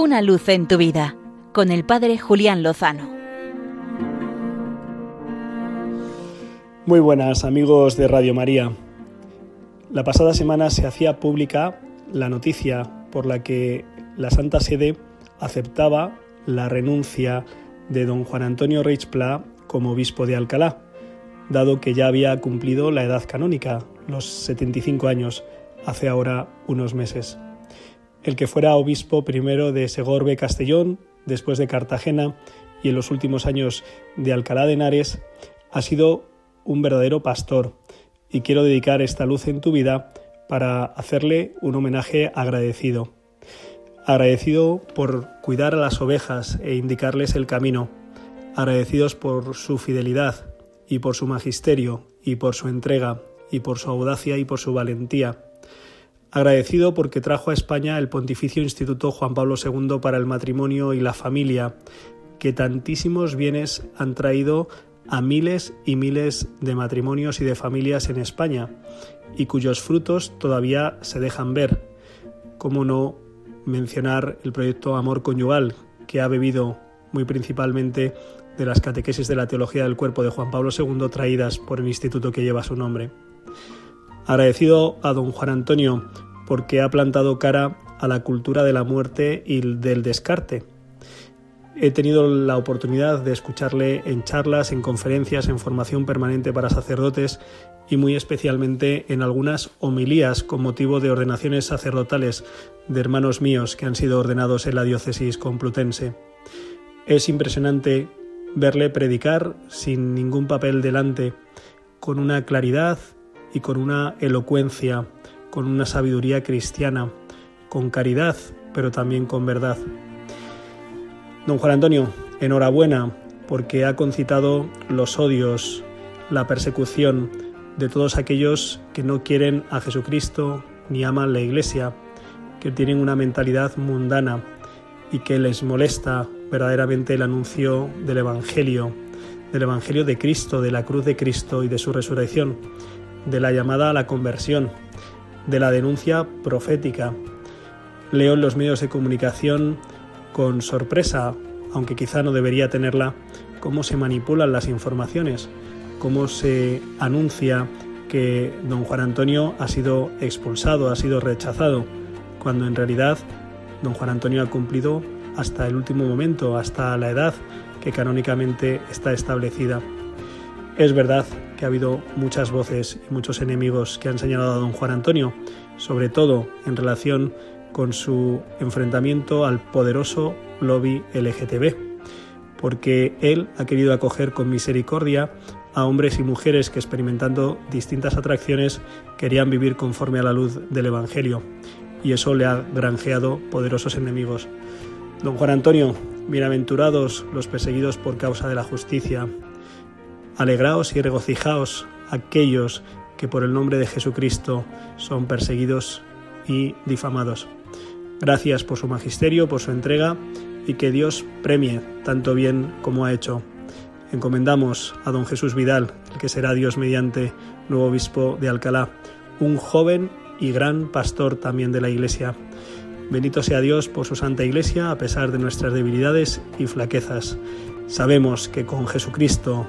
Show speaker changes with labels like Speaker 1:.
Speaker 1: Una luz en tu vida con el Padre Julián Lozano.
Speaker 2: Muy buenas amigos de Radio María. La pasada semana se hacía pública la noticia por la que la Santa Sede aceptaba la renuncia de don Juan Antonio Reichpla como obispo de Alcalá, dado que ya había cumplido la edad canónica, los 75 años, hace ahora unos meses. El que fuera obispo primero de Segorbe Castellón, después de Cartagena y en los últimos años de Alcalá de Henares, ha sido un verdadero pastor y quiero dedicar esta luz en tu vida para hacerle un homenaje agradecido. Agradecido por cuidar a las ovejas e indicarles el camino, agradecidos por su fidelidad y por su magisterio y por su entrega y por su audacia y por su valentía. Agradecido porque trajo a España el Pontificio Instituto Juan Pablo II para el matrimonio y la familia, que tantísimos bienes han traído a miles y miles de matrimonios y de familias en España, y cuyos frutos todavía se dejan ver. Cómo no mencionar el proyecto Amor Conyugal, que ha bebido muy principalmente de las catequesis de la teología del cuerpo de Juan Pablo II traídas por el instituto que lleva su nombre. Agradecido a don Juan Antonio porque ha plantado cara a la cultura de la muerte y del descarte. He tenido la oportunidad de escucharle en charlas, en conferencias, en formación permanente para sacerdotes y muy especialmente en algunas homilías con motivo de ordenaciones sacerdotales de hermanos míos que han sido ordenados en la diócesis complutense. Es impresionante verle predicar sin ningún papel delante, con una claridad y con una elocuencia, con una sabiduría cristiana, con caridad, pero también con verdad. Don Juan Antonio, enhorabuena porque ha concitado los odios, la persecución de todos aquellos que no quieren a Jesucristo ni aman la Iglesia, que tienen una mentalidad mundana y que les molesta verdaderamente el anuncio del Evangelio, del Evangelio de Cristo, de la cruz de Cristo y de su resurrección, de la llamada a la conversión, de la denuncia profética. Leo en los medios de comunicación con sorpresa, aunque quizá no debería tenerla, cómo se manipulan las informaciones, cómo se anuncia que don Juan Antonio ha sido expulsado, ha sido rechazado, cuando en realidad don Juan Antonio ha cumplido hasta el último momento, hasta la edad que canónicamente está establecida. Es verdad que ha habido muchas voces y muchos enemigos que han señalado a don Juan Antonio, sobre todo en relación con su enfrentamiento al poderoso lobby LGTB, porque él ha querido acoger con misericordia a hombres y mujeres que experimentando distintas atracciones querían vivir conforme a la luz del Evangelio, y eso le ha granjeado poderosos enemigos. Don Juan Antonio, bienaventurados los perseguidos por causa de la justicia. Alegraos y regocijaos aquellos que por el nombre de Jesucristo son perseguidos y difamados. Gracias por su magisterio, por su entrega y que Dios premie tanto bien como ha hecho. Encomendamos a don Jesús Vidal, el que será Dios mediante nuevo obispo de Alcalá, un joven y gran pastor también de la Iglesia. Bendito sea Dios por su Santa Iglesia a pesar de nuestras debilidades y flaquezas. Sabemos que con Jesucristo,